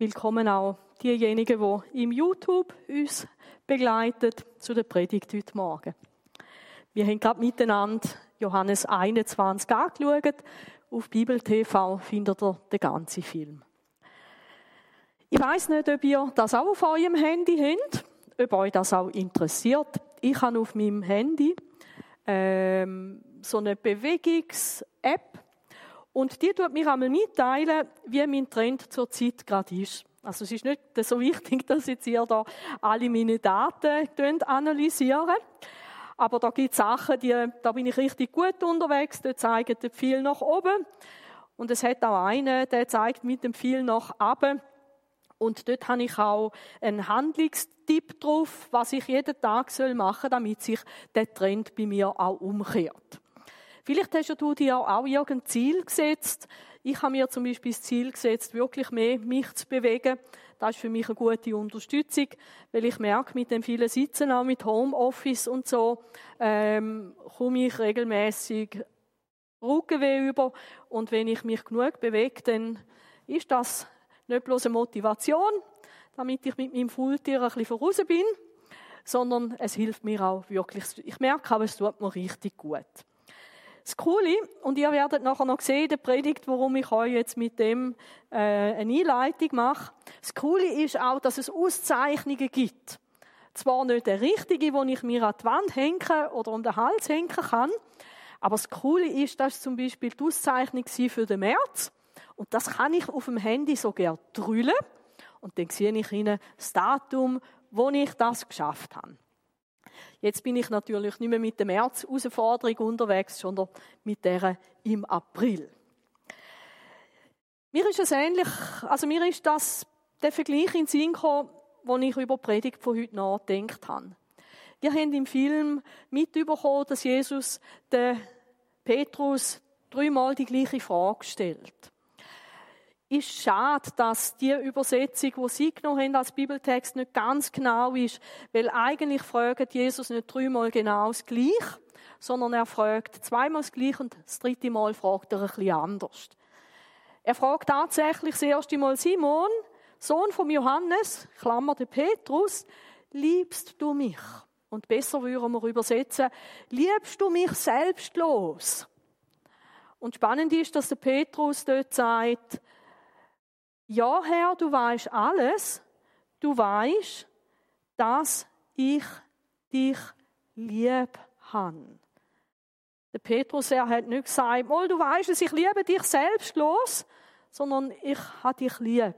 Willkommen auch diejenigen, die im YouTube uns begleiten zu der Predigt heute Morgen. Wir haben gerade miteinander Johannes 21 angeschaut. Auf Bibel TV findet ihr den ganzen Film. Ich weiß nicht, ob ihr das auch auf eurem Handy habt, ob euch das auch interessiert. Ich habe auf meinem Handy ähm, so eine Bewegungs-App und die tut mir einmal mitteilen, wie mein Trend zur Zeit gerade ist. Also es ist nicht so wichtig, dass jetzt ihr da alle meine Daten analysieren. Aber da gibt es Sachen, die, da bin ich richtig gut unterwegs, da zeigen den Pfeil nach oben. Und es hat auch einen, der zeigt mit dem Pfeil nach unten. Und dort habe ich auch einen Handlungstipp drauf, was ich jeden Tag machen soll, damit sich der Trend bei mir auch umkehrt. Vielleicht hast du dir auch irgendein Ziel gesetzt. Ich habe mir zum Beispiel das Ziel gesetzt, wirklich mehr mich zu bewegen. Das ist für mich eine gute Unterstützung, weil ich merke, mit dem vielen Sitzen, auch mit Homeoffice und so, ähm, komme ich regelmäßig Rückenweh über. Und wenn ich mich genug bewege, dann ist das nicht bloß eine Motivation, damit ich mit meinem Fulltier ein bisschen voraus bin, sondern es hilft mir auch wirklich. Ich merke aber, es tut mir richtig gut. Das Coole, und ihr werdet nachher noch sehen der Predigt, warum ich euch jetzt mit dem äh, eine Einleitung mache. Das Coole ist auch, dass es Auszeichnungen gibt. Zwar nicht der richtige, wo ich mir an die Wand hängen oder um den Hals hängen kann, aber das Coole ist, dass zum Beispiel die Auszeichnung für den März. Und das kann ich auf dem Handy so gerne drüllen. Und dann sehe ich Ihnen das Datum, wo ich das geschafft habe. Jetzt bin ich natürlich nicht mehr mit der März-Herausforderung unterwegs, sondern mit der im April. Mir ist es ähnlich, also mir ist das der Vergleich in Sinn gekommen, den ich über die Predigt von heute nachgedacht habe. Wir haben im Film mitbekommen, dass Jesus den Petrus dreimal die gleiche Frage stellt ist schade, dass die Übersetzung, die Sie genommen haben als Bibeltext, nicht ganz genau ist, weil eigentlich fragt Jesus nicht dreimal genau das Gleiche, sondern er fragt zweimal das Gleiche und das dritte Mal fragt er ein bisschen anders. Er fragt tatsächlich das erste Mal Simon, Sohn von Johannes, Klammer der Petrus, liebst du mich? Und besser würden wir übersetzen, liebst du mich selbstlos? Und spannend ist, dass der Petrus dort sagt, ja, Herr, du weißt alles. Du weißt, dass ich dich lieb habe. Der Petrus, er hat nicht gesagt, mal, du weißt es, ich liebe dich selbstlos, sondern ich habe dich lieb.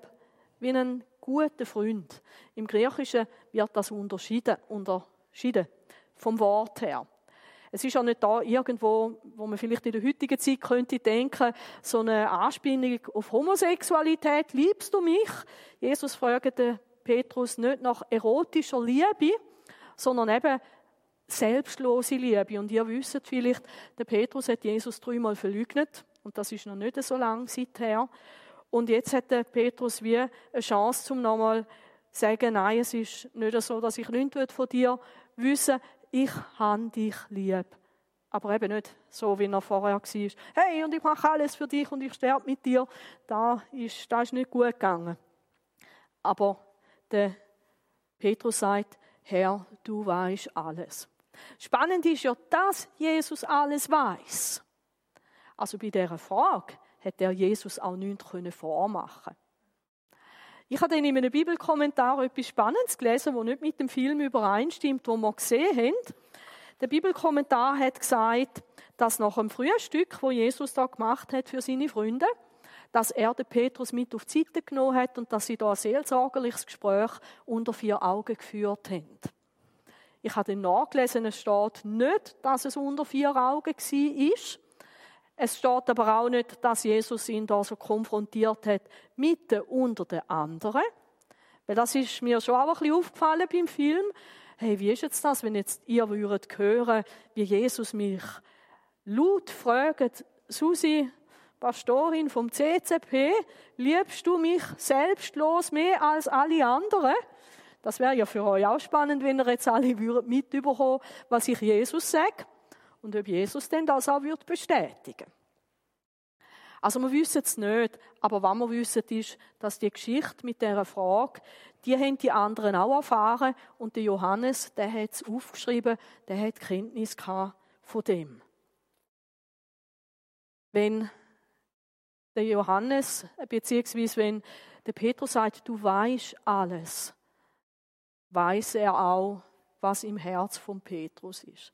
Wie einen guten Freund. Im Griechischen wird das unterschieden, unterschieden vom Wort her. Es ist auch nicht da irgendwo, wo man vielleicht in der heutigen Zeit könnte denken, so eine Anspielung auf Homosexualität. Liebst du mich? Jesus fragt den Petrus nicht nach erotischer Liebe, sondern eben selbstlose Liebe. Und ihr wisst vielleicht, der Petrus hat Jesus dreimal verleugnet. Und das ist noch nicht so lange seither. Und jetzt hat der Petrus wie eine Chance, zum nochmal zu sagen, nein, es ist nicht so, dass ich nichts von dir wissen ich habe dich lieb. Aber eben nicht so, wie er vorher war. Hey, und ich mache alles für dich und ich sterbe mit dir. Da ist, das ist nicht gut gegangen. Aber der Petrus sagt, Herr, du weißt alles. Spannend ist ja, dass Jesus alles weiß. Also bei dieser Frage hätte er Jesus auch nichts vormachen können. Ich habe dann in einem Bibelkommentar etwas Spannendes gelesen, das nicht mit dem Film übereinstimmt, wo wir gesehen haben. Der Bibelkommentar hat gesagt, dass nach dem Frühstück, wo Jesus da gemacht hat für seine Freunde, dass er den Petrus mit auf die Seite genommen hat und dass sie da ein seelsorgerliches Gespräch unter vier Augen geführt haben. Ich habe dann nachgelesen, es steht nicht, dass es unter vier Augen war, es steht aber auch nicht, dass Jesus ihn da so konfrontiert hat mit den unter den anderen. Weil das ist mir schon auch ein bisschen aufgefallen beim Film. Hey, wie ist jetzt das, wenn jetzt ihr würdet hören, wie Jesus mich laut fragt, Susi, Pastorin vom CCP, liebst du mich selbstlos mehr als alle anderen? Das wäre ja für euch auch spannend, wenn ihr jetzt alle würdet mitbekommen, was ich Jesus sage und ob Jesus denn das auch wird bestätigen. Also wir wissen es nicht, aber was wir wissen ist, dass die Geschichte mit dieser Frage, die haben die anderen auch erfahren und der Johannes, der hat es aufgeschrieben, der hat Kenntnis gehabt von dem. Wenn der Johannes, beziehungsweise wenn der Petrus sagt, du weißt alles, weiß er auch, was im Herz von Petrus ist.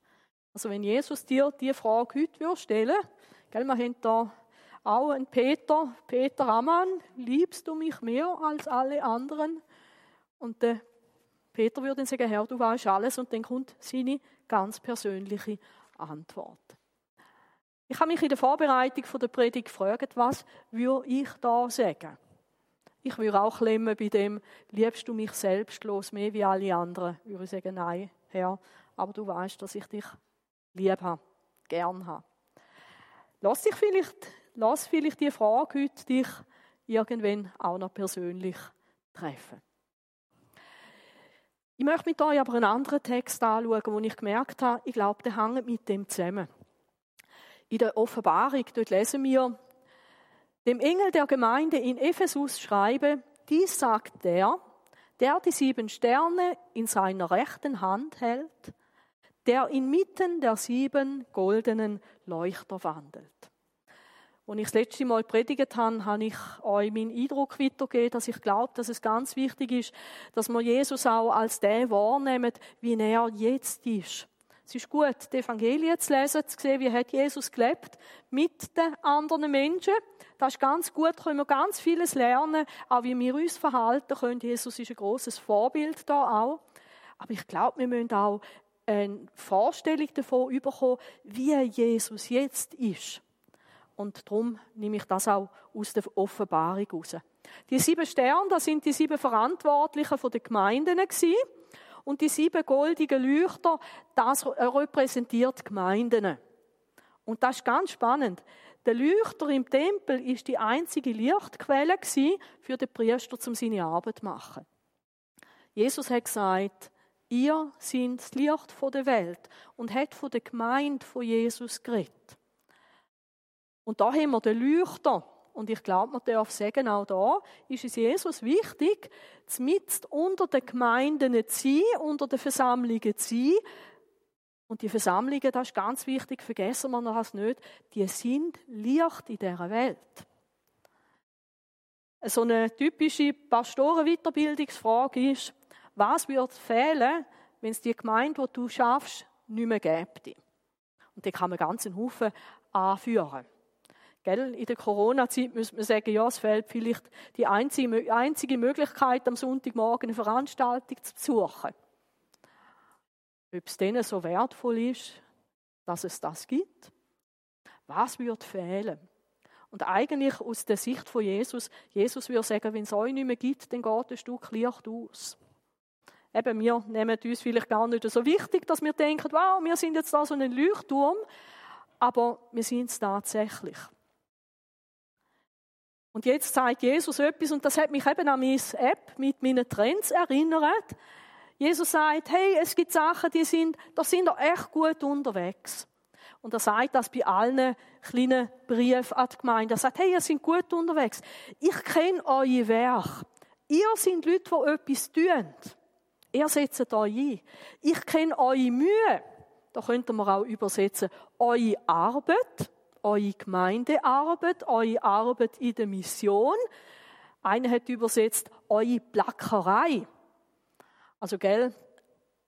Also wenn Jesus dir die Frage heute stellen gell, wir haben da auch einen Peter, Peter Ammann, liebst du mich mehr als alle anderen? Und der Peter würde dann sagen, Herr, du weißt alles. Und dann kommt seine ganz persönliche Antwort. Ich habe mich in der Vorbereitung der Predigt gefragt, was würde ich da sagen? Ich würde auch klemmen bei dem, liebst du mich selbstlos mehr wie alle anderen? Ich würde sagen, nein, Herr, aber du weißt, dass ich dich lieb habe, gern habe. Lass dich vielleicht, lass vielleicht die Frage heute dich irgendwann auch noch persönlich treffen. Ich möchte mit euch aber einen anderen Text anschauen, wo ich gemerkt habe, ich glaube, der hängt mit dem zusammen. In der Offenbarung, dort lesen wir, dem Engel der Gemeinde in Ephesus schreibe, dies sagt der, der die sieben Sterne in seiner rechten Hand hält, der inmitten der sieben goldenen Leuchter wandelt. Als ich das letzte Mal predigt habe, habe ich euch meinen Eindruck weitergegeben, dass ich glaube, dass es ganz wichtig ist, dass wir Jesus auch als der wahrnehmen, wie er jetzt ist. Es ist gut, die Evangelien zu lesen, zu sehen, wie hat Jesus gelebt mit den anderen Menschen. Das ist ganz gut, können wir ganz vieles lernen, auch wie wir uns verhalten können. Jesus ist ein großes Vorbild da auch. Aber ich glaube, wir müssen auch eine Vorstellung davon bekommen, wie Jesus jetzt ist. Und darum nehme ich das auch aus der Offenbarung raus. Die sieben Sterne, das sind die sieben Verantwortlichen der Gemeinden gewesen. Und die sieben goldigen Leuchter, das repräsentiert Gemeinden. Und das ist ganz spannend. Der Leuchter im Tempel ist die einzige Lichtquelle für den Priester, um seine Arbeit zu machen. Jesus hat gesagt, ihr seid das Licht der Welt und hat von der Gemeinde von Jesus geredet. Und da haben wir den Leuchter. Und ich glaube, man darf sagen, auch da ist es Jesus wichtig, mit unter den Gemeinden zu sein, unter den Versammlungen zu sein. Und die Versammlungen, das ist ganz wichtig, vergessen wir das nicht, die sind Licht in dieser Welt. So eine typische Pastorenweiterbildungsfrage ist, was wird fehlen, wenn es die Gemeinde, die du schaffst, nicht mehr gibt? Und da kann man ganz einen Haufen anführen. Gell? In der Corona-Zeit müsste man sagen, ja, es fehlt vielleicht die einzige, einzige Möglichkeit, am Sonntagmorgen eine Veranstaltung zu besuchen. Ob es denen so wertvoll ist, dass es das gibt? Was wird fehlen? Und eigentlich aus der Sicht von Jesus, Jesus würde sagen, wenn es euch nicht mehr gibt, dann geht ein Stück Licht aus. Eben, wir nehmen uns vielleicht gar nicht so wichtig, dass wir denken, wow, wir sind jetzt da so ein Leuchtturm, aber wir sind es tatsächlich. Und jetzt zeigt Jesus etwas, und das hat mich eben an meine App mit meinen Trends erinnert. Jesus sagt, hey, es gibt Sachen, die sind, da sind ihr echt gut unterwegs. Und er sagt das bei allen kleinen Briefen an die Gemeinde. Er sagt, hey, ihr seid gut unterwegs. Ich kenne euer Werk. Ihr seid Leute, die etwas tun. Ihr setzt euch ein. Ich kenne eure Mühe. Da könnte man auch übersetzen, eure Arbeit eure Gemeindearbeit, eure Arbeit in der Mission. Einer hat übersetzt, eure Plackerei. Also, gell,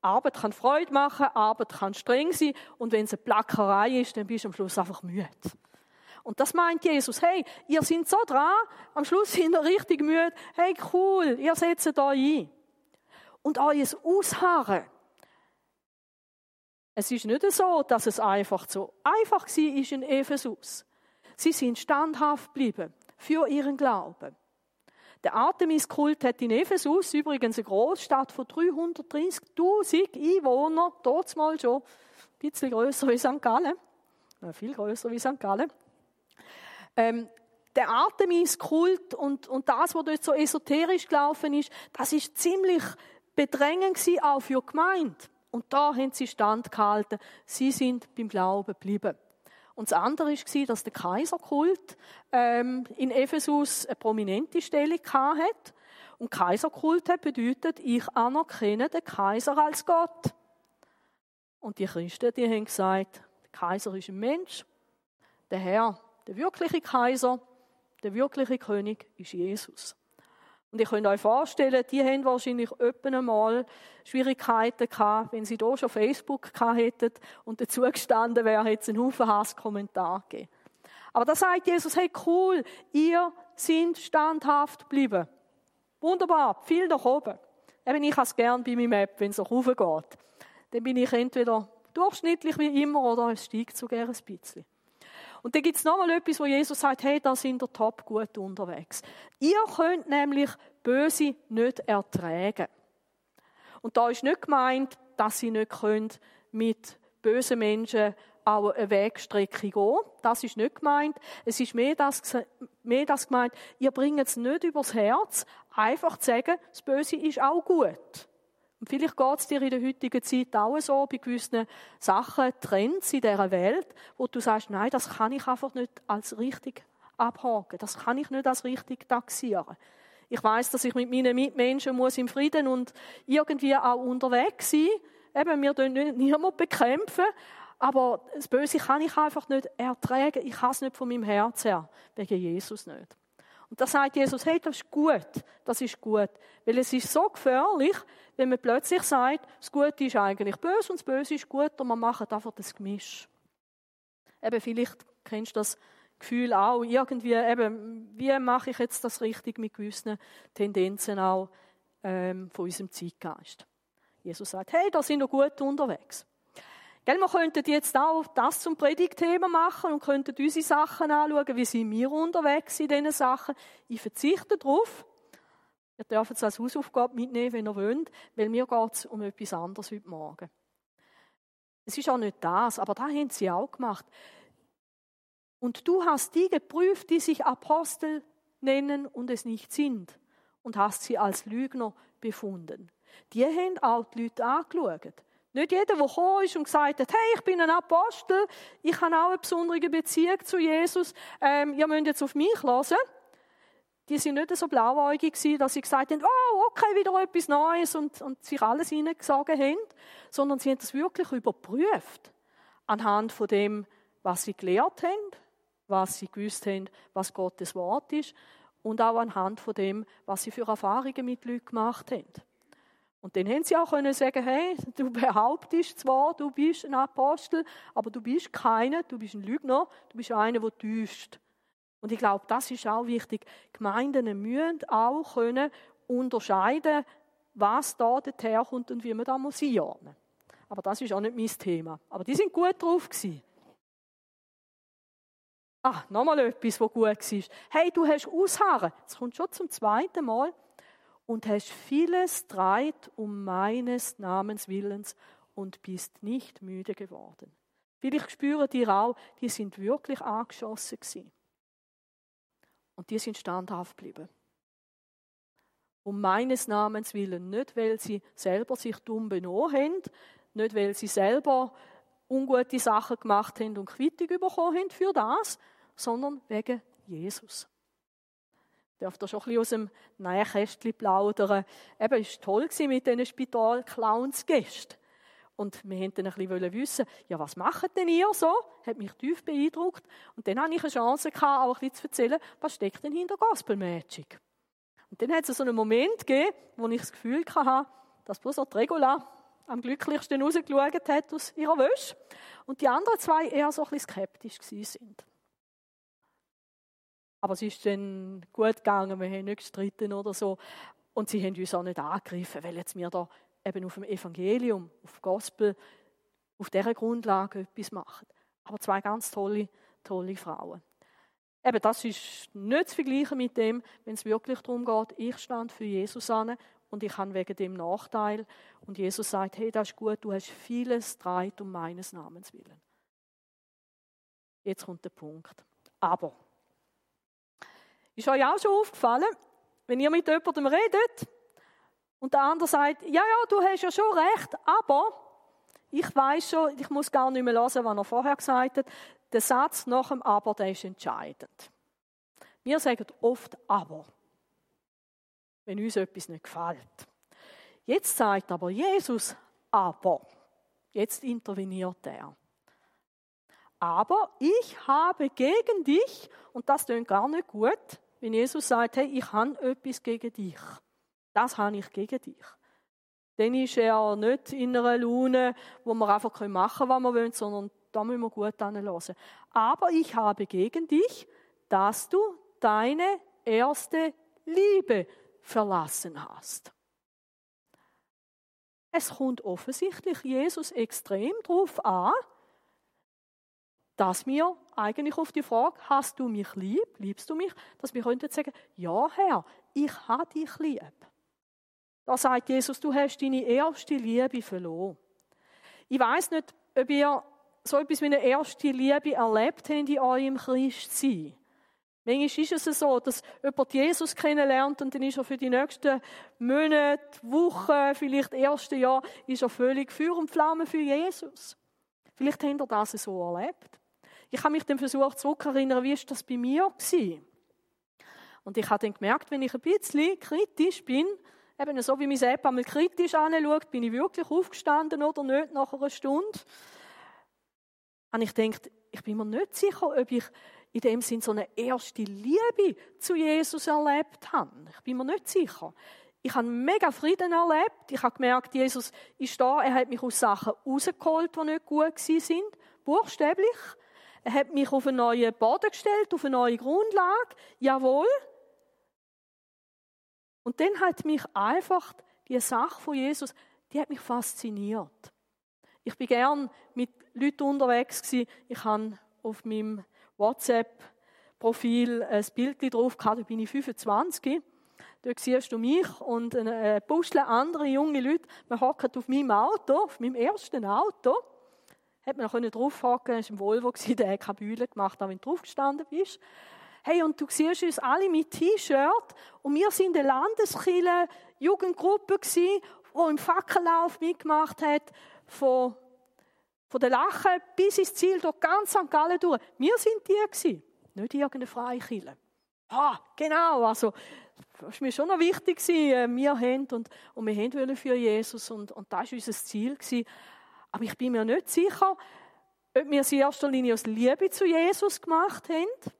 Arbeit kann Freude machen, Arbeit kann streng sein und wenn es eine Plackerei ist, dann bist du am Schluss einfach müde. Und das meint Jesus. Hey, ihr seid so dran, am Schluss sind ihr richtig müde. Hey, cool, ihr setzt euch ein. Und euer Ausharren, es ist nicht so, dass es einfach so einfach war in Ephesus. Sie sind standhaft geblieben für ihren Glauben. Der Artemis-Kult hat in Ephesus übrigens eine Großstadt von 330.000 Einwohnern, dort mal schon ein bisschen größer wie St. Gallen, ja, viel größer wie St. Gallen. Ähm, der Artemis-Kult und, und das, was dort so esoterisch gelaufen ist, das ist ziemlich bedrängend auch für die Gemeinde. Und da haben sie standgehalten. Sie sind beim Glauben geblieben. Und das andere war, dass der Kaiserkult ähm, in Ephesus eine prominente Stellung hatte. Und Kaiserkult bedeutet, ich anerkenne den Kaiser als Gott. Und die Christen, die haben gesagt, der Kaiser ist ein Mensch, der Herr, der wirkliche Kaiser, der wirkliche König ist Jesus. Und ich könnt euch vorstellen, die haben wahrscheinlich öppen einmal Schwierigkeiten gehabt, wenn sie da schon Facebook gehabt hätten und dazu gestanden wäre, hätte es einen Haufen Hasskommentar gegeben. Aber da sagt Jesus, hey cool, ihr seid standhaft geblieben. Wunderbar, viel nach oben. Eben, ich es gern bei meinem App, wenn es auch raufgeht. Dann bin ich entweder durchschnittlich wie immer oder es steigt sogar ein bisschen. Und dann gibt es nochmal etwas, wo Jesus sagt, hey, da sind ihr top gut unterwegs. Ihr könnt nämlich Böse nicht ertragen. Und da ist nicht gemeint, dass sie nicht können mit bösen Menschen auch eine Wegstrecke gehen. Das ist nicht gemeint. Es ist mehr das, mehr das gemeint, ihr bringt es nicht übers Herz, einfach zu sagen, das Böse ist auch gut. Und vielleicht geht es dir in der heutigen Zeit auch so, bei gewissen Sachen, Trends in dieser Welt, wo du sagst, nein, das kann ich einfach nicht als richtig abhaken. Das kann ich nicht als richtig taxieren. Ich weiß, dass ich mit meinen Mitmenschen muss im Frieden und irgendwie auch unterwegs sein. Eben, wir nicht niemanden bekämpfen, aber das Böse kann ich einfach nicht ertragen. Ich kann es nicht von meinem Herz her, wegen Jesus nicht. Und da sagt Jesus, hey, das ist gut, das ist gut. Weil es ist so gefährlich, wenn man plötzlich sagt, das Gute ist eigentlich böse und das Böse ist gut und man macht einfach das Gemisch. Eben, vielleicht kennst du das Gefühl auch, irgendwie, eben, wie mache ich jetzt das richtig mit gewissen Tendenzen auch ähm, von unserem Zeitgeist. Jesus sagt, hey, da sind wir gut unterwegs. Gell, wir könnten jetzt auch das zum Predigtthema machen und könnten unsere Sachen anschauen, wie sind wir unterwegs in diesen Sachen. Ich verzichte darauf. Ihr dürft es als Hausaufgabe mitnehmen, wenn ihr wollt, weil mir geht es um etwas anderes heute Morgen. Es ist auch nicht das, aber da haben sie auch gemacht. Und du hast die geprüft, die sich Apostel nennen und es nicht sind, und hast sie als Lügner befunden. Die haben auch die Leute angeschaut. Nicht jeder, der gekommen ist und gesagt hat, hey, ich bin ein Apostel, ich habe auch eine besondere Beziehung zu Jesus, ähm, ihr müsst jetzt auf mich hören die sind nicht so blauäugig gewesen, dass sie gesagt haben, oh, okay, wieder etwas Neues und, und sich alles hineingesagt haben, sondern sie haben das wirklich überprüft. Anhand von dem, was sie gelehrt haben, was sie gewusst haben, was Gottes Wort ist und auch anhand von dem, was sie für Erfahrungen mit Leuten gemacht haben. Und dann haben sie auch können sagen, hey, du behauptest zwar, du bist ein Apostel, aber du bist keiner, du bist ein Lügner, du bist einer, der täuscht. Und ich glaube, das ist auch wichtig. Gemeinden müssen auch können unterscheiden, was da herkommt und wie man da muss einordnen. Aber das ist auch nicht mein Thema. Aber die sind gut drauf gewesen. Ah, nochmal etwas, was gut war. Hey, du hast ausharren. Jetzt kommt schon zum zweiten Mal. Und hast vieles Streit um meines Namens Willens und bist nicht müde geworden. Vielleicht spüren die auch, die sind wirklich angeschossen gewesen. Und die sind standhaft geblieben. Um meines Namens willen, nicht weil sie selber sich dumm benommen haben, nicht weil sie selber ungute Sachen gemacht haben und Quittung bekommen haben für das, sondern wegen Jesus. Dürft ihr schon ein bisschen aus dem Nähkästchen plaudern. Eben, es war toll mit diesen Spital-Clowns-Gästen. Und wir wollten dann ein bisschen wissen, ja, was macht denn ihr so? Hat mich tief beeindruckt. Und dann hatte ich eine Chance, auch ein bisschen zu erzählen, was steckt denn hinter Gospel Magic? Und dann hat es so einen Moment gegeben, wo ich das Gefühl hatte, dass bloß auch Regula am glücklichsten rausgeschaut hat aus ihrer Wäsche. Und die anderen zwei eher so ein bisschen skeptisch sind. Aber es ist dann gut gegangen, wir haben nicht gestritten oder so. Und sie haben uns auch nicht angegriffen, weil jetzt wir da eben auf dem Evangelium, auf Gospel, auf dieser Grundlage etwas machen. Aber zwei ganz tolle, tolle Frauen. Eben, das ist nicht zu vergleichen mit dem, wenn es wirklich darum geht, ich stand für Jesus an und ich habe wegen dem Nachteil. Und Jesus sagt, hey, das ist gut, du hast vieles Streit um meines Namens willen. Jetzt kommt der Punkt. Aber, ist euch auch schon aufgefallen, wenn ihr mit jemandem redet, und der andere sagt, ja, ja, du hast ja schon recht, aber ich weiß schon, ich muss gar nicht mehr hören, was er vorher gesagt hat. der Satz nach dem Aber, der ist entscheidend. Wir sagen oft Aber, wenn uns etwas nicht gefällt. Jetzt sagt aber Jesus Aber. Jetzt interveniert er. Aber ich habe gegen dich, und das klingt gar nicht gut, wenn Jesus sagt, hey, ich habe etwas gegen dich. Das habe ich gegen dich. Dann ist er nicht in einer Laune, wo wir einfach machen können, was wir wollen, sondern da müssen wir gut anhören. Aber ich habe gegen dich, dass du deine erste Liebe verlassen hast. Es kommt offensichtlich Jesus extrem darauf an, dass wir eigentlich auf die Frage, hast du mich lieb, liebst du mich, dass wir könnten sagen, ja Herr, ich habe dich lieb. Da sagt Jesus, du hast deine erste Liebe verloren. Ich weiß nicht, ob ihr so etwas wie eine erste Liebe erlebt habt in eurem Christsein. Manchmal ist es so, dass jemand Jesus kennenlernt und dann ist er für die nächsten Monate, Wochen, vielleicht erste Jahr, ist er völlig Feuer und Flamme für Jesus. Vielleicht habt ihr das so erlebt. Ich habe mich dann versucht zurückerinnern, wie ist das bei mir war. Und ich habe dann gemerkt, wenn ich ein bisschen kritisch bin, eben so wie mein Sepp einmal kritisch anschaut, bin ich wirklich aufgestanden oder nicht nach einer Stunde. Und ich gedacht, ich bin mir nicht sicher, ob ich in dem Sinn so eine erste Liebe zu Jesus erlebt habe. Ich bin mir nicht sicher. Ich habe mega Frieden erlebt. Ich habe gemerkt, Jesus ist da. Er hat mich aus Sachen rausgeholt, die nicht gut sind. Buchstäblich. Er hat mich auf einen neuen Boden gestellt, auf eine neue Grundlage. Jawohl. Und dann hat mich einfach die Sache von Jesus, die hat mich fasziniert. Ich bin gern mit Leuten unterwegs gewesen. Ich habe auf meinem WhatsApp-Profil ein Bild drauf gehabt, da bin ich 25. Dort siehst du mich und ein Buschle andere junge Leute. Wir hocken auf meinem Auto, auf meinem ersten Auto. Hat man noch draufhocken, das war ein Volvo, der hat keine Bühne gemacht, auch wenn du draufgestanden bist. Hey, und du siehst uns alle mit T-Shirt und wir sind eine Landeskille Jugendgruppe die im Fackellauf mitgemacht hat, von von der Lache bis ins Ziel, durch ganz St. Gallen durch. Wir sind die gewesen, nicht irgendeine Freikirche. Ah, genau, also, das war mir schon noch wichtig, äh, wir haben und, und wir haben für Jesus und, und das war unser Ziel. Aber ich bin mir nicht sicher, ob wir es in erster Linie aus Liebe zu Jesus gemacht haben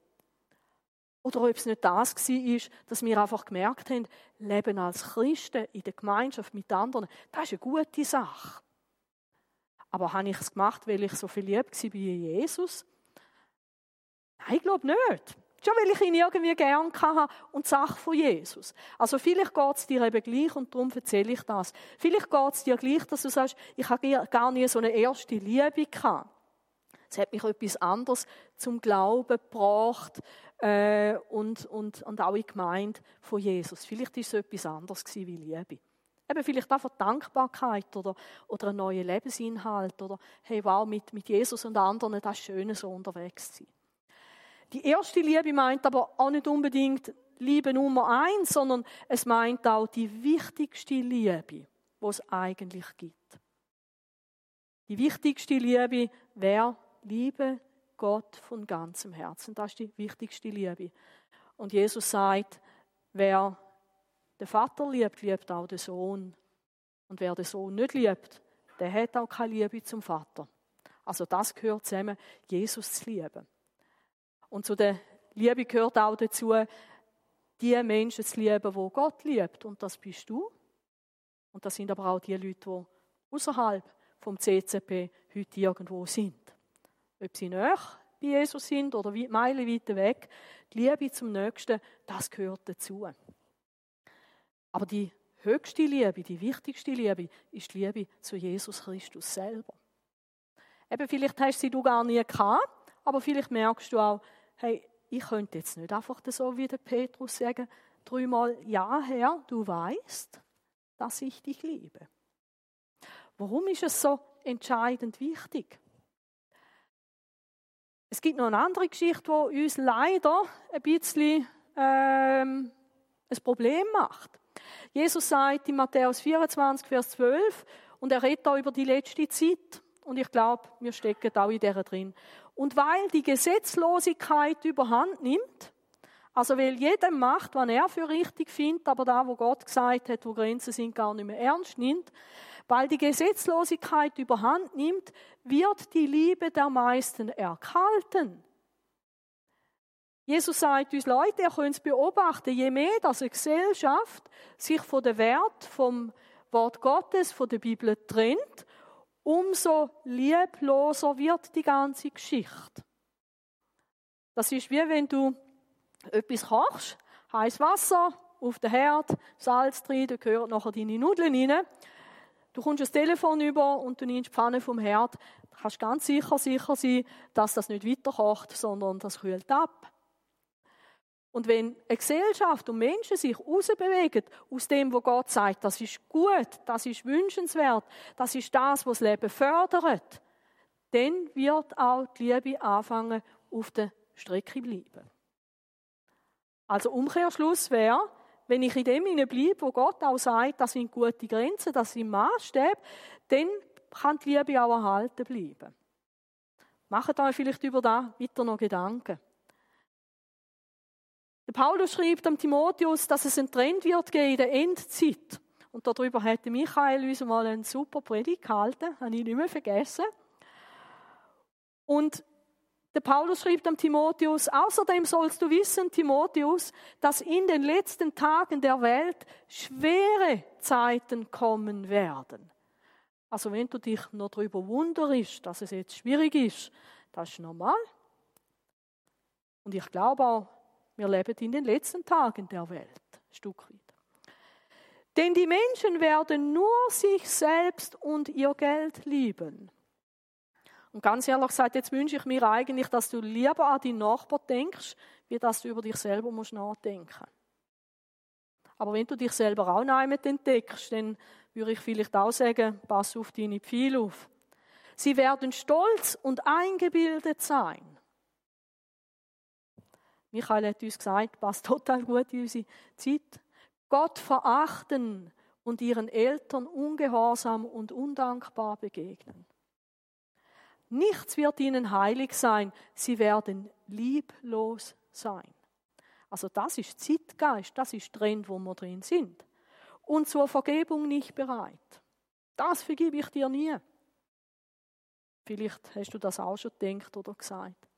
oder ob es nicht das war, dass wir einfach gemerkt haben, Leben als Christen in der Gemeinschaft mit anderen, das ist eine gute Sache. Aber habe ich es gemacht, weil ich so viel lieb war bei Jesus? Nein, ich glaube nicht. Schon weil ich ihn irgendwie gern hatte und die Sache von Jesus. Also vielleicht geht es dir eben gleich und darum erzähle ich das. Vielleicht geht es dir gleich, dass du sagst, ich habe gar nie so eine erste Liebe gehabt. Es hat mich etwas anderes zum Glauben gebracht äh, und, und, und auch in Gemeinde von Jesus. Vielleicht ist es etwas anderes gewesen wie Liebe. Eben vielleicht einfach Dankbarkeit oder, oder ein neuer Lebensinhalt oder hey, wow, mit, mit Jesus und anderen das Schöne so unterwegs zu sein. Die erste Liebe meint aber auch nicht unbedingt Liebe Nummer eins, sondern es meint auch die wichtigste Liebe, die es eigentlich gibt. Die wichtigste Liebe wäre Liebe Gott von ganzem Herzen. Das ist die wichtigste Liebe. Und Jesus sagt, wer der Vater liebt, liebt auch den Sohn. Und wer den Sohn nicht liebt, der hat auch keine Liebe zum Vater. Also das gehört zusammen, Jesus zu lieben. Und zu der Liebe gehört auch dazu, die Menschen zu lieben, wo Gott liebt. Und das bist du. Und das sind aber auch die Leute, die außerhalb vom CCP heute irgendwo sind. Ob sie näher bei Jesus sind oder Meilen weiter weg, die Liebe zum Nächsten, das gehört dazu. Aber die höchste Liebe, die wichtigste Liebe, ist die Liebe zu Jesus Christus selber. Eben, vielleicht hast du sie du gar nie gehabt, aber vielleicht merkst du auch, hey, ich könnte jetzt nicht einfach so wie der Petrus sagen, dreimal, ja Herr, du weißt, dass ich dich liebe. Warum ist es so entscheidend wichtig? Es gibt noch eine andere Geschichte, die uns leider ein bisschen ähm, ein Problem macht. Jesus sagt in Matthäus 24, Vers 12, und er redet da über die letzte Zeit. Und ich glaube, wir stecken auch in der drin. Und weil die Gesetzlosigkeit überhand nimmt, also weil jeder macht, was er für richtig findet, aber da, wo Gott gesagt hat, wo Grenzen sind, gar nicht mehr ernst nimmt, weil die Gesetzlosigkeit überhand nimmt, wird die Liebe der meisten erkalten. Jesus sagt uns, Leute, ihr könnt es beobachten, je mehr dass eine Gesellschaft sich von der Wert vom Wort Gottes, von der Bibel trennt, umso liebloser wird die ganze Geschichte. Das ist wie wenn du etwas kochst, heiß Wasser auf den Herd, Salz drin, da gehören nachher deine Nudeln rein. Du kommst das Telefon über und du nimmst die Pfanne vom Herd. Du kannst ganz sicher sicher sein, dass das nicht weiter kocht, sondern das kühlt ab. Und wenn eine Gesellschaft und Menschen sich rausbewegen aus dem, wo Gott sagt, das ist gut, das ist wünschenswert, das ist das, was das Leben fördert, dann wird auch die Liebe anfangen, auf der Strecke bleiben. Also Umkehrschluss wäre, wenn ich in dem bleibe, wo Gott auch sagt, das sind gute Grenzen, das sind Maßstäbe, dann kann die Liebe auch erhalten bleiben. Macht euch vielleicht über das weiter noch Gedanken. Der Paulus schreibt am Timotheus, dass es einen Trend wird geben in der Endzeit. Und darüber hätte Michael uns mal einen super Predigt gehalten, habe ich nicht mehr vergessen. Und der Paulus schreibt am Timotheus, außerdem sollst du wissen, Timotheus, dass in den letzten Tagen der Welt schwere Zeiten kommen werden. Also wenn du dich noch darüber wunderst, dass es jetzt schwierig ist, das ist normal. Und ich glaube auch, wir leben in den letzten Tagen der Welt, ein Stück weit. Denn die Menschen werden nur sich selbst und ihr Geld lieben. Und ganz ehrlich gesagt, jetzt wünsche ich mir eigentlich, dass du lieber an deinen Nachbarn denkst, wie dass du über dich selber musst nachdenken Aber wenn du dich selber auch nicht entdeckst, dann würde ich vielleicht auch sagen, pass auf deine Pfeile auf. Sie werden stolz und eingebildet sein. Michael hat uns gesagt, passt total gut in unsere Zeit. Gott verachten und ihren Eltern ungehorsam und undankbar begegnen. Nichts wird ihnen heilig sein, sie werden lieblos sein. Also das ist Zeitgeist, das ist Trend, wo wir drin sind. Und zur Vergebung nicht bereit. Das vergebe ich dir nie. Vielleicht hast du das auch schon gedacht oder gesagt.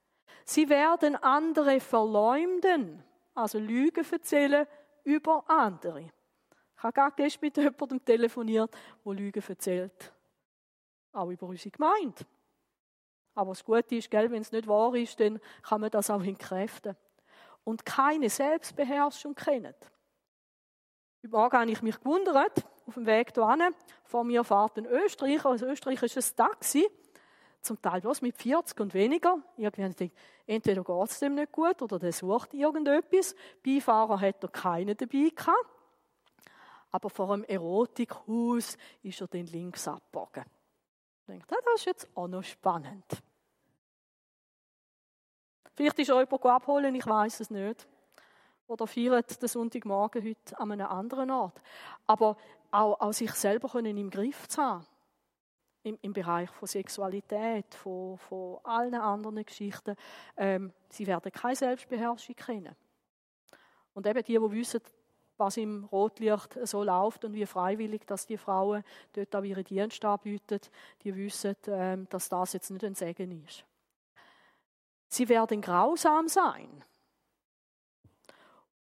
Sie werden andere verleumden, also Lügen erzählen über andere. Ich habe gerade gestern mit jemandem telefoniert, der Lügen erzählt. Auch über unsere Gemeinde. Aber das Gute ist, gell, wenn es nicht wahr ist, dann kann man das auch entkräften. Und keine Selbstbeherrschung kennen. Morgen habe ich mich gewundert, auf dem Weg hierhin, vor mir fährt ein Österreicher, ein österreichisches Taxi, zum Teil bloß mit 40 und weniger. Irgendwann denkt, entweder geht es dem nicht gut oder der sucht irgendetwas. Beifahrer hat er keinen dabei gehabt. Aber vor einem Erotikhaus ist er dann links abgebogen. Ich denke, das ist jetzt auch noch spannend. Vielleicht ist jemand abholen, ich weiß es nicht. Oder feiert den Sonntagmorgen heute an einem anderen Ort. Aber auch, auch sich selber können im Griff zu haben im, im Bereich von Sexualität, von, von allen anderen Geschichten, ähm, sie werden keine Selbstbeherrschung kennen. Und eben die, die wissen, was im Rotlicht so läuft und wie freiwillig, dass die Frauen dort auch ihre Dienste anbieten, die wissen, ähm, dass das jetzt nicht ein Segen ist. Sie werden grausam sein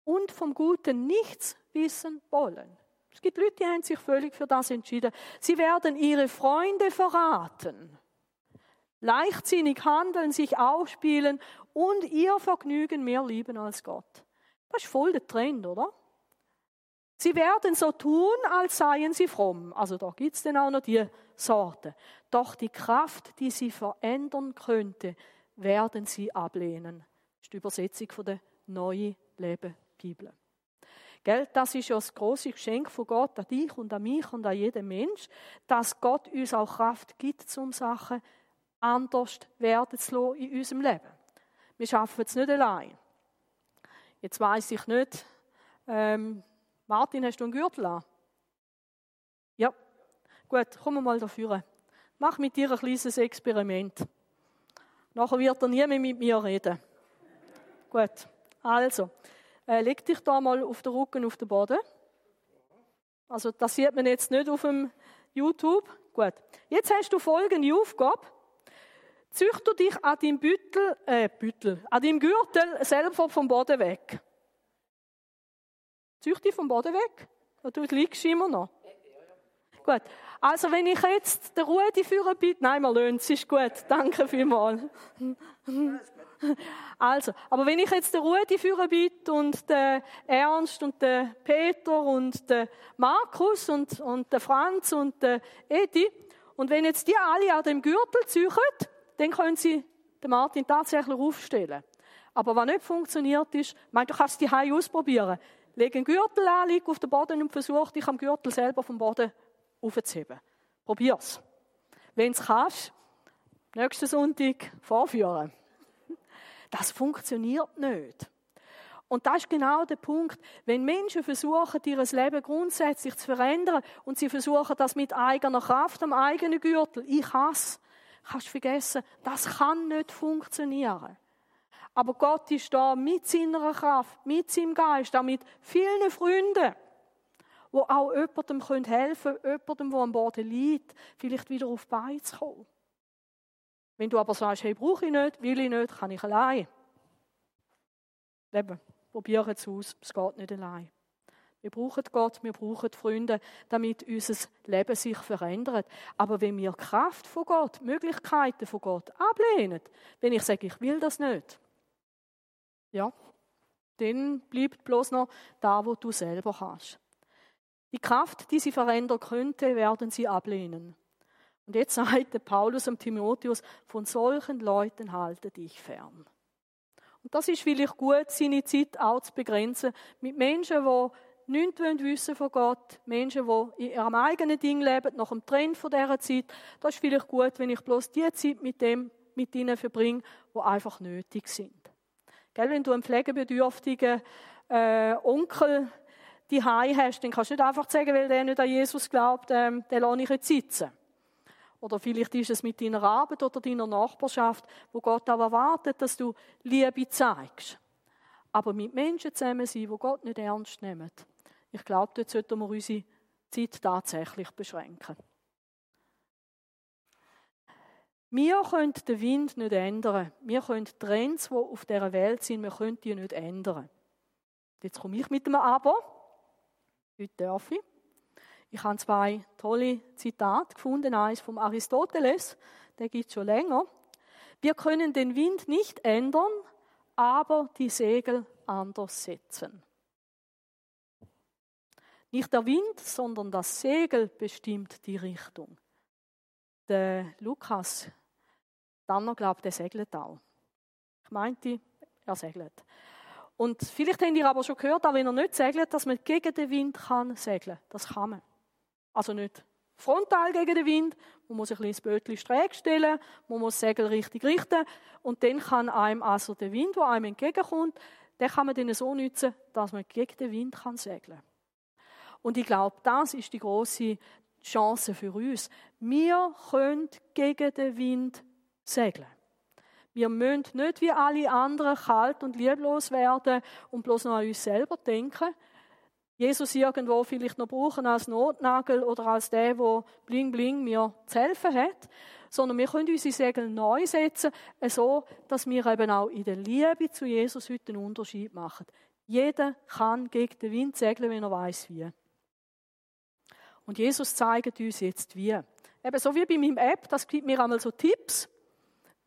und vom Guten nichts wissen wollen. Es gibt Leute, die haben sich völlig für das entschieden. Sie werden ihre Freunde verraten, leichtsinnig handeln, sich ausspielen und ihr Vergnügen mehr lieben als Gott. Das ist voll der Trend, oder? Sie werden so tun, als seien sie fromm. Also da gibt es dann auch noch die Sorte. Doch die Kraft, die sie verändern könnte, werden sie ablehnen. Das ist die Übersetzung von der Neue Leben Bibel. Gell? Das ist ja das große Geschenk von Gott an dich und an mich und an jeden Mensch, dass Gott uns auch Kraft gibt, um Sachen anders werden zu lassen in unserem Leben. Wir schaffen es nicht allein. Jetzt weiß ich nicht, ähm, Martin, hast du einen Gürtel an? Ja. Gut, komm mal dafür. Mach mit dir ein kleines Experiment. Nachher wird er nie mehr mit mir reden. Gut, also, äh, leg dich da mal auf den Rücken auf den Boden. Also, das sieht man jetzt nicht auf dem YouTube. Gut. Jetzt hast du folgende Aufgabe. Züchter dich an deinem Büttel, äh, Büttel, an deinem Gürtel selber vom Boden weg. Zücht dich vom Boden weg. Du liegst immer noch. Gut. Also, wenn ich jetzt den Rudi führen bitte, nein, wir lösen es, ist gut. Danke vielmals. Also, aber wenn ich jetzt den Rudi führen bitte und den Ernst und den Peter und den Markus und, und den Franz und den Edi, und wenn jetzt die alle an dem Gürtel ziehen, dann können sie den Martin tatsächlich aufstellen. Aber was nicht funktioniert ist, ich meine, du kannst die Hai ausprobieren. Leg einen Gürtel an, leg auf den Boden und versuch dich am Gürtel selber vom Boden aufzuheben. Probier's. Wenn es kannst, nächsten Sonntag vorführen. Das funktioniert nicht. Und das ist genau der Punkt. Wenn Menschen versuchen, ihr Leben grundsätzlich zu verändern und sie versuchen das mit eigener Kraft, am eigenen Gürtel, ich hasse, kannst du vergessen, das kann nicht funktionieren. Aber Gott ist da mit seiner Kraft, mit seinem Geist, auch mit vielen Freunden, wo auch jemandem helfen können, jemandem, der am Boden liegt, vielleicht wieder auf die zu kommen. Wenn du aber sagst, hey, brauche ich nicht, will ich nicht, kann ich allein. Leben, probieren es aus, es geht nicht allein. Wir brauchen Gott, wir brauchen Freunde, damit unser Leben sich verändert. Aber wenn wir Kraft von Gott, Möglichkeiten von Gott ablehnen, wenn ich sage, ich will das nicht, ja, dann bleibt bloß noch da, wo du selber hast. Die Kraft, die sie verändern könnte, werden sie ablehnen. Und jetzt sagt Paulus am Timotheus, von solchen Leuten halte dich fern. Und das ist vielleicht gut, seine Zeit auch zu begrenzen mit Menschen, die nichts wissen von Gott, Menschen, die in ihrem eigenen Ding leben, nach dem Trend von dieser Zeit. Das ist vielleicht gut, wenn ich bloß die Zeit mit dem, mit ihnen verbringe, die einfach nötig sind. Gell, wenn du einen pflegebedürftigen äh, Onkel die hast, dann kannst du nicht einfach sagen, weil der nicht an Jesus glaubt, ähm, den lasse ich jetzt sitzen. Oder vielleicht ist es mit deiner Arbeit oder deiner Nachbarschaft, wo Gott auch erwartet, dass du Liebe zeigst. Aber mit Menschen zusammen sein, wo Gott nicht ernst nehmen. Ich glaube, dort sollten wir unsere Zeit tatsächlich beschränken. Wir können den Wind nicht ändern. Wir können Trends, die auf dieser Welt sind, wir können die nicht ändern. Jetzt komme ich mit einem Abo. Heute darf ich. Ich habe zwei tolle Zitate gefunden. Eines vom Aristoteles, der gibt schon länger. Wir können den Wind nicht ändern, aber die Segel anders setzen. Nicht der Wind, sondern das Segel bestimmt die Richtung. Der Lukas Danner glaubt, er segelt auch. Ich meinte, er segelt. Und vielleicht habt ihr aber schon gehört, auch wenn er nicht segelt, dass man gegen den Wind kann segeln. Das kann man. Also nicht frontal gegen den Wind, man muss ein kleines Bötchen schräg stellen, man muss das Segel richtig richten und dann kann einem also der Wind, der einem entgegenkommt, den kann man dann so nutzen, dass man gegen den Wind kann segeln. Und ich glaube, das ist die große Chance für uns. Wir können gegen den Wind segeln. Wir müssen nicht wie alle anderen kalt und lieblos werden und bloß noch an uns selber denken, Jesus irgendwo vielleicht noch brauchen als Notnagel oder als der, wo bling bling mir zu helfen hat, sondern wir können unsere Segel neu setzen, so dass wir eben auch in der Liebe zu Jesus heute einen Unterschied machen. Jeder kann gegen den Wind segeln, wenn er weiß wie. Und Jesus zeigt uns jetzt wie. Eben so wie bei meinem App, das gibt mir einmal so Tipps.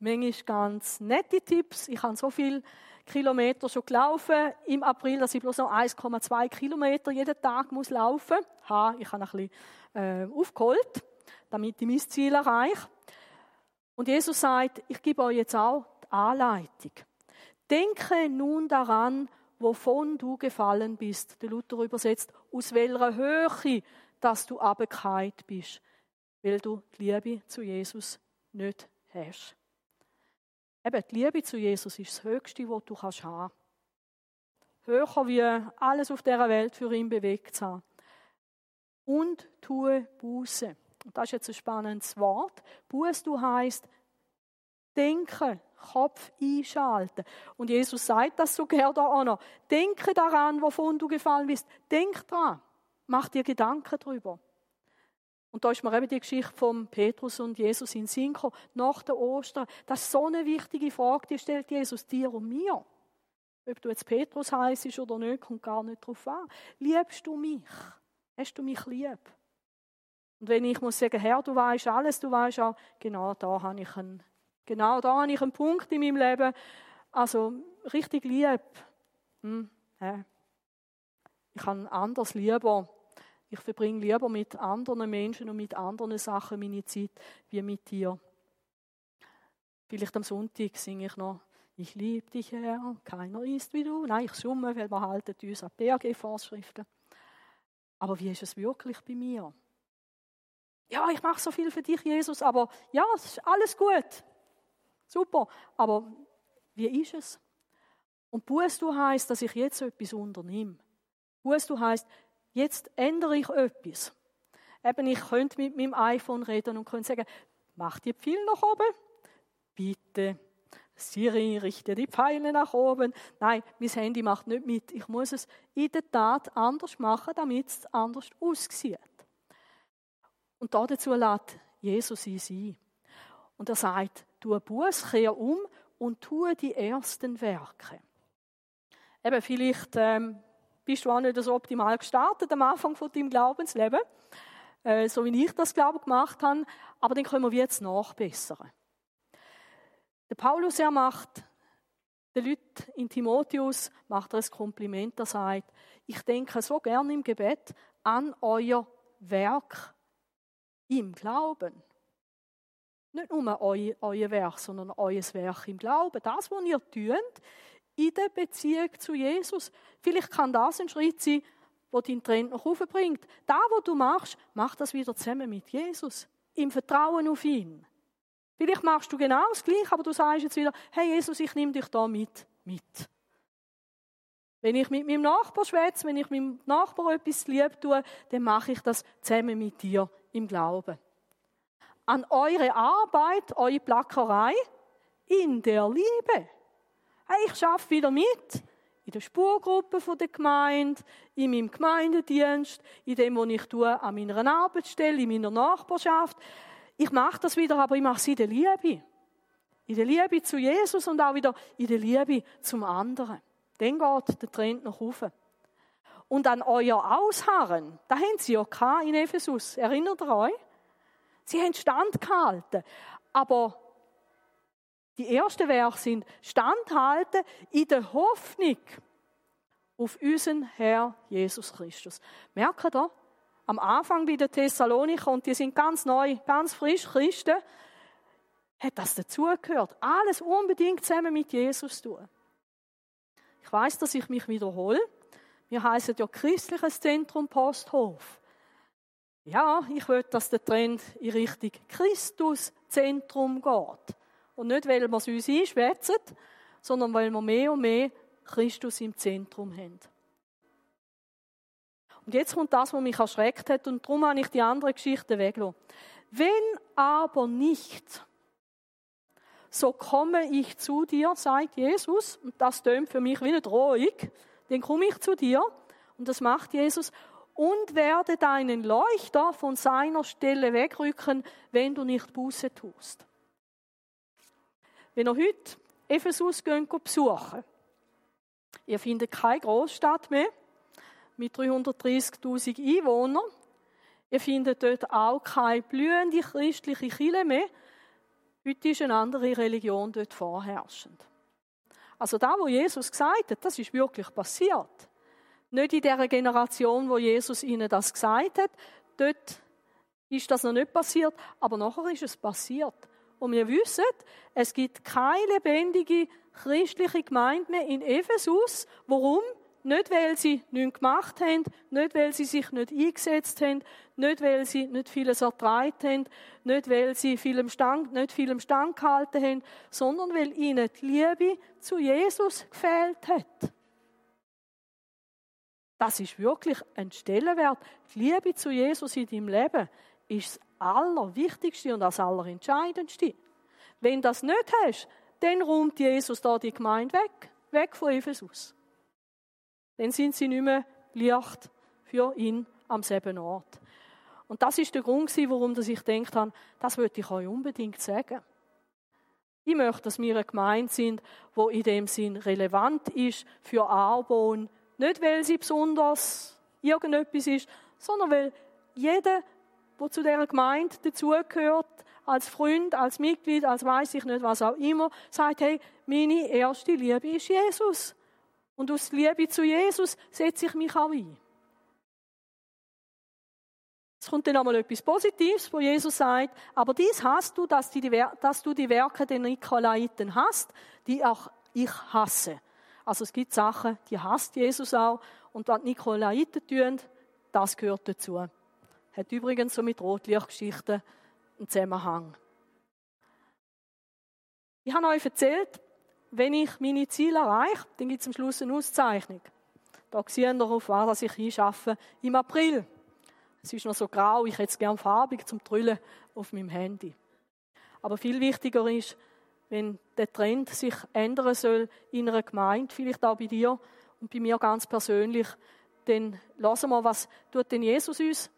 Manchmal ganz nette Tipps. Ich habe so viel Kilometer schon gelaufen im April, dass ich bloß noch 1,2 Kilometer jeden Tag muss laufen muss. Ha, ich habe ein bisschen äh, aufgeholt, damit ich mein Ziel erreiche. Und Jesus sagt, ich gebe euch jetzt auch die Anleitung. Denke nun daran, wovon du gefallen bist. Der Luther übersetzt, aus welcher Höhe, dass du abgekehrt bist, weil du die Liebe zu Jesus nicht hast. Eben, die Liebe zu Jesus ist das Höchste, was du kannst haben Höher wie alles auf dieser Welt für ihn bewegt zu haben. Und tue Buße. Und das ist jetzt ein spannendes Wort. Buß du heißt denken, Kopf einschalten. Und Jesus sagt das so gerne da auch noch. Denke daran, wovon du gefallen bist. Denk dran. Mach dir Gedanken darüber. Und da ist mir eben die Geschichte von Petrus und Jesus in Sinn gekommen, nach der Ostern. Das ist so eine wichtige Frage, die stellt Jesus dir und mir. Ob du jetzt Petrus heißt oder nicht, kommt gar nicht darauf an. Liebst du mich? Hast du mich lieb? Und wenn ich muss sagen, Herr, du weißt alles, du weißt auch, genau da habe ich einen, genau da habe ich einen Punkt in meinem Leben. Also richtig lieb. Hm, ja. Ich habe anders lieber ich verbringe lieber mit anderen Menschen und mit anderen Sachen meine Zeit wie mit dir. Vielleicht am Sonntag singe ich noch, ich liebe dich, Herr, keiner ist wie du. Nein, ich summe, weil wir halten uns an PAG-Vorschriften. Aber wie ist es wirklich bei mir? Ja, ich mache so viel für dich, Jesus, aber ja, es ist alles gut. Super. Aber wie ist es? Und Buß du heißt, dass ich jetzt etwas unternehme. Buß du heißt, jetzt ändere ich etwas. Eben, ich könnte mit meinem iPhone reden und könnte sagen, mach die Pfeile nach oben. Bitte. Siri, richte die Pfeile nach oben. Nein, mein Handy macht nicht mit. Ich muss es in der Tat anders machen, damit es anders aussieht. Und dazu lädt Jesus in sein. Und er sagt, tu Buß, kehr um und tue die ersten Werke. Eben, vielleicht ähm, bist du auch nicht so optimal gestartet am Anfang von deinem Glaubensleben, äh, so wie ich das, glaube gemacht habe. Aber dann können wir jetzt nachbessern. Der Paulus, er macht den Leuten in Timotheus macht er ein Kompliment, er sagt, ich denke so gern im Gebet an euer Werk im Glauben. Nicht nur euer Werk, sondern euer Werk im Glauben. Das, was ihr tut, in der Beziehung zu Jesus. Vielleicht kann das ein Schritt sein, wo dein Trend noch aufbringt. Da, wo du machst, mach das wieder zusammen mit Jesus. Im Vertrauen auf ihn. Vielleicht machst du genau das Gleiche, aber du sagst jetzt wieder, hey Jesus, ich nehme dich da mit. mit. Wenn ich mit meinem Nachbar schwätze, wenn ich meinem Nachbar etwas lieb tue, dann mache ich das zusammen mit dir im Glauben. An eure Arbeit, eure Plackerei in der Liebe. Hey, ich arbeite wieder mit. In der Spurgruppe der Gemeinde, in meinem Gemeindedienst, in dem, was ich tue, an meiner Arbeitsstelle, in meiner Nachbarschaft. Ich mache das wieder, aber ich mache es in der Liebe. In der Liebe zu Jesus und auch wieder in der Liebe zum anderen. Dann geht der Trend noch rauf. Und an euer Ausharren, da haben sie ja in Ephesus. Erinnert ihr euch? Sie haben standgehalten. Aber die ersten Werke sind standhalten in der Hoffnung auf unseren Herr Jesus Christus. Merkt ihr? Am Anfang bei den Thessaloniker, und die sind ganz neu, ganz frisch Christen, hat das dazugehört. Alles unbedingt zusammen mit Jesus tun. Ich weiß, dass ich mich wiederhole. Wir heißen ja Christliches Zentrum Posthof. Ja, ich will, dass der Trend in Richtung Christuszentrum geht. Und nicht, weil wir es uns einschwätzen, sondern weil wir mehr und mehr Christus im Zentrum haben. Und jetzt kommt das, was mich erschreckt hat, und darum habe ich die andere Geschichte weggelassen. Wenn aber nicht, so komme ich zu dir, sagt Jesus, und das tönt für mich wie eine Drohung, dann komme ich zu dir, und das macht Jesus, und werde deinen Leuchter von seiner Stelle wegrücken, wenn du nicht Buße tust. Wenn ihr heute Ephesus geht, besuchen, ihr findet keine Großstadt mehr mit 330.000 Einwohnern. Ihr findet dort auch keine blühende christliche Kirche mehr. Heute ist eine andere Religion dort vorherrschend. Also da, wo Jesus gesagt hat, das ist wirklich passiert. Nicht in der Generation, wo Jesus ihnen das gesagt hat. Dort ist das noch nicht passiert, aber nachher ist es passiert. Und wir wissen, es gibt keine lebendige christliche Gemeinde mehr in Ephesus. Warum? Nicht, weil sie nichts gemacht haben, nicht, weil sie sich nicht eingesetzt haben, nicht, weil sie nicht vieles ertragen haben, nicht, weil sie viel im Stand, nicht viel im Stand gehalten haben, sondern weil ihnen die Liebe zu Jesus gefehlt hat. Das ist wirklich ein Stellenwert. Die Liebe zu Jesus in deinem Leben ist das Allerwichtigste und das Allerentscheidendste. Wenn du das nicht hast, dann räumt Jesus da die Gemeinde weg, weg von Ephesus. Dann sind sie nicht mehr Licht für ihn am selben Ort. Und das ist der Grund, warum ich gedacht habe, das würde ich euch unbedingt sagen. Ich möchte, dass wir eine Gemeinde sind, wo in dem Sinn relevant ist für Arbon. Nicht, weil sie besonders irgendetwas ist, sondern weil jeder, der zu dieser Gemeinde dazugehört, als Freund, als Mitglied, als weiß ich nicht was auch immer, sagt, hey, meine erste Liebe ist Jesus. Und aus Liebe zu Jesus setze ich mich auch ein. Es kommt dann einmal etwas Positives, wo Jesus sagt, aber dies hast du, dass, die, dass du die Werke der Nikolaiten hast, die auch ich hasse. Also es gibt Sachen, die hasst Jesus auch. Und was die Nikolaiten tun, das gehört dazu. Hat übrigens so mit Rotlichtgeschichten einen Zusammenhang. Ich habe euch erzählt, wenn ich meine Ziele erreiche, dann gibt es am Schluss eine Auszeichnung. Da sehen wir auf was ich einschaffe im April. Es ist noch so grau, ich hätte es gerne farbig zum Trüllen auf meinem Handy. Aber viel wichtiger ist, wenn der Trend sich ändern soll in einer Gemeinde, vielleicht auch bei dir und bei mir ganz persönlich, dann lassen wir, was tut denn Jesus uns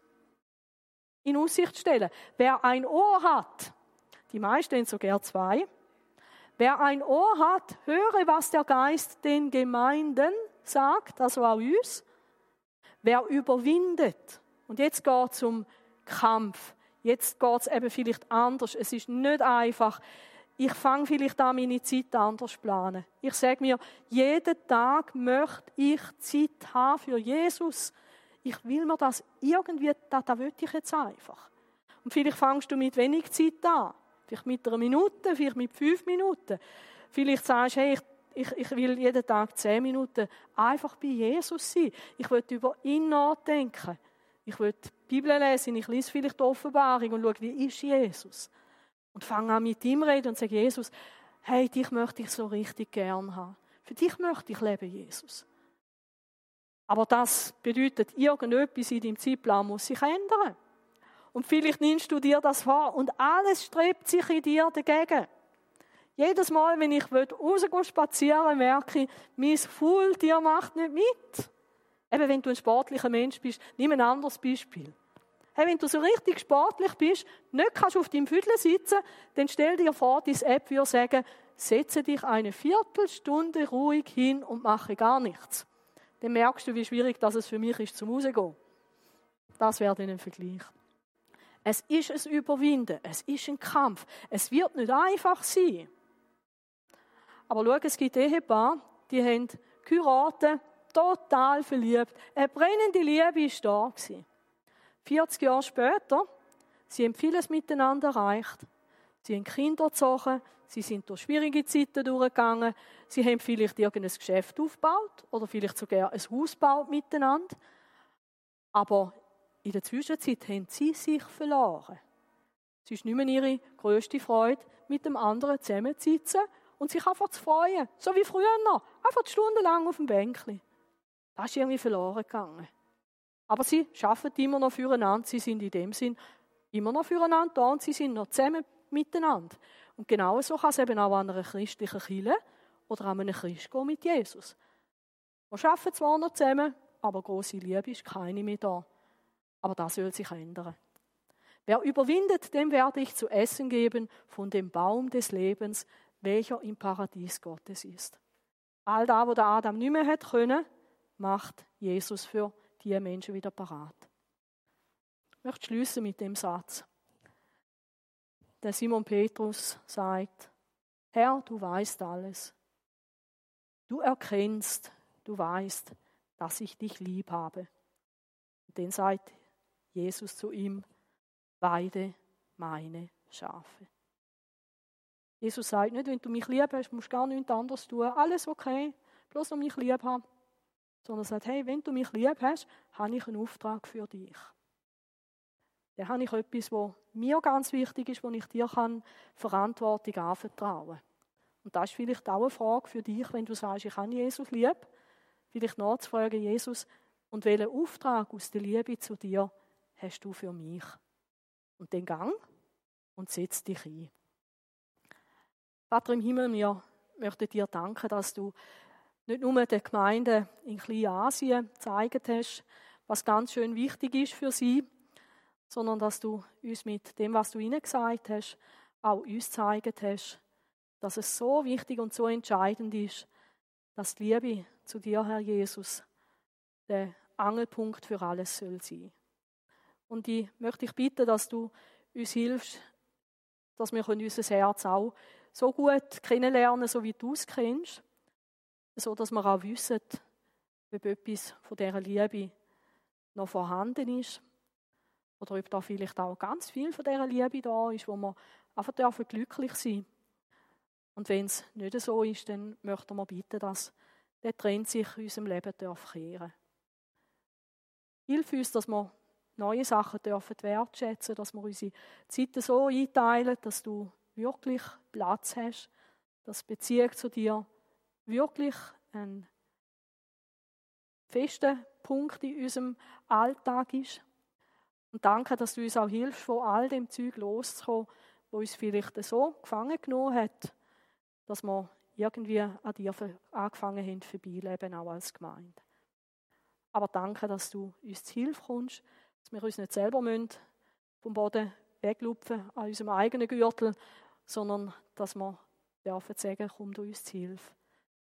in Aussicht stellen. Wer ein Ohr hat, die meisten haben sogar zwei, wer ein Ohr hat, höre, was der Geist den Gemeinden sagt, also auch uns. Wer überwindet, und jetzt geht es um Kampf. Jetzt geht es eben vielleicht anders. Es ist nicht einfach, ich fange vielleicht an, meine Zeit anders zu planen. Ich sage mir, jeden Tag möchte ich Zeit haben für Jesus. Ich will mir das irgendwie, das, das will ich jetzt einfach. Und vielleicht fangst du mit wenig Zeit an. Vielleicht mit einer Minute, vielleicht mit fünf Minuten. Vielleicht sagst du, hey, ich, ich, ich will jeden Tag zehn Minuten einfach bei Jesus sein. Ich will über ihn nachdenken. Ich will die Bibel lesen, ich lese vielleicht die Offenbarung und schaue, wie ist Jesus. Und fange an mit ihm reden und sage, Jesus, hey, dich möchte ich so richtig gern haben. Für dich möchte ich leben, Jesus. Aber das bedeutet, irgendetwas in deinem Zeitplan muss sich ändern. Und vielleicht nimmst du dir das vor und alles strebt sich in dir dagegen. Jedes Mal, wenn ich rausgehen spazieren merke ich, mein Faultier macht nicht mit. Eben, wenn du ein sportlicher Mensch bist, nimm ein anderes Beispiel. Hey, wenn du so richtig sportlich bist, nicht kannst auf deinem Viertel sitzen, dann stell dir vor, diese App würde sagen, setze dich eine Viertelstunde ruhig hin und mache gar nichts. Dann merkst du, wie schwierig das es für mich ist, zum rausgehen. Das wäre dann ein Vergleich. Es ist ein Überwinden, es ist ein Kampf. Es wird nicht einfach sein. Aber schau, es gibt Ehepaare, die haben geheiratet, total verliebt. Eine brennende Liebe war da. 40 Jahre später, sie haben vieles miteinander erreicht. Sie haben Kinder gezogen, sie sind durch schwierige Zeiten durchgegangen, sie haben vielleicht irgendein Geschäft aufgebaut oder vielleicht sogar ein Haus gebaut miteinander. Aber in der Zwischenzeit haben sie sich verloren. Es ist nicht mehr ihre grösste Freude, mit dem anderen zusammenzusitzen und sich einfach zu freuen. So wie früher noch. Einfach stundenlang auf dem Bänkchen. Das ist irgendwie verloren gegangen. Aber sie arbeiten immer noch füreinander. Sie sind in dem Sinn immer noch füreinander da und sie sind noch zusammen miteinander. Und genau so kann es eben auch an einer christlichen Kirche oder an einem Christ gehen mit Jesus. Wir arbeiten zwar noch zusammen, aber große Liebe ist keine mehr da. Aber das soll sich ändern. Wer überwindet, dem werde ich zu essen geben von dem Baum des Lebens, welcher im Paradies Gottes ist. All da, wo der Adam nicht mehr hat können, macht Jesus für die Menschen wieder parat. Ich möchte schließen mit dem Satz. Der Simon Petrus sagt, Herr, du weißt alles. Du erkennst, du weißt, dass ich dich lieb habe. Und dann sagt Jesus zu ihm, weide meine Schafe. Jesus sagt nicht, wenn du mich lieb hast, musst du gar nichts anderes tun. Alles okay, bloß um mich lieb haben sondern sagt, hey, wenn du mich lieb hast, habe ich einen Auftrag für dich. Dann habe ich etwas, was mir ganz wichtig ist, wo ich dir kann Verantwortung anvertrauen kann. Und das ist vielleicht auch eine Frage für dich, wenn du sagst, ich habe Jesus lieb, vielleicht nachzufragen, Jesus, und welchen Auftrag aus der Liebe zu dir hast du für mich? Und den Gang und setz dich ein. Vater im Himmel, wir möchten dir danken, dass du nicht nur der Gemeinde in Kleinasien gezeigt hast, was ganz schön wichtig ist für sie, sondern dass du uns mit dem, was du ihnen gesagt hast, auch uns gezeigt hast, dass es so wichtig und so entscheidend ist, dass die Liebe zu dir, Herr Jesus, der Angelpunkt für alles soll sein. Und ich möchte dich bitten, dass du uns hilfst, dass wir unser Herz auch so gut kennenlernen, so wie du es kennst, so dass wir auch wissen, ob etwas von dieser Liebe noch vorhanden ist oder ob da vielleicht auch ganz viel von dieser Liebe da ist, wo wir einfach dürfen glücklich sein Und wenn es nicht so ist, dann möchten wir bitten, dass der Trend sich in unserem Leben darf kehren Hilf uns, dass wir neue Sachen dürfen wertschätzen, dass wir unsere Zeiten so einteilen, dass du wirklich Platz hast, dass Beziehung zu dir wirklich ein fester Punkt in unserem Alltag ist. Und danke, dass du uns auch hilfst, von all dem Zeug loszukommen, wo uns vielleicht so gefangen genommen hat, dass wir irgendwie an dir angefangen haben, vorbeileben, auch als Gemeinde. Aber danke, dass du uns zu Hilfe kommst, dass wir uns nicht selber vom Boden weglupfen an unserem eigenen Gürtel, sondern dass wir dürfen sagen, komm du uns zu Hilfe.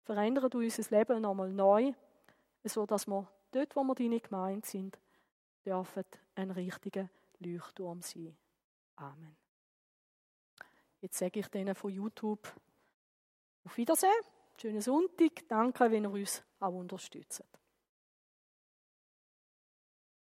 Verändere du unser Leben nochmal neu, so dass wir dort, wo wir deine Gemeinde sind, dürfen ein richtiger Leuchtturm sein. Amen. Jetzt sage ich denen von YouTube auf Wiedersehen, schönen Sonntag, danke, wenn ihr uns auch unterstützt.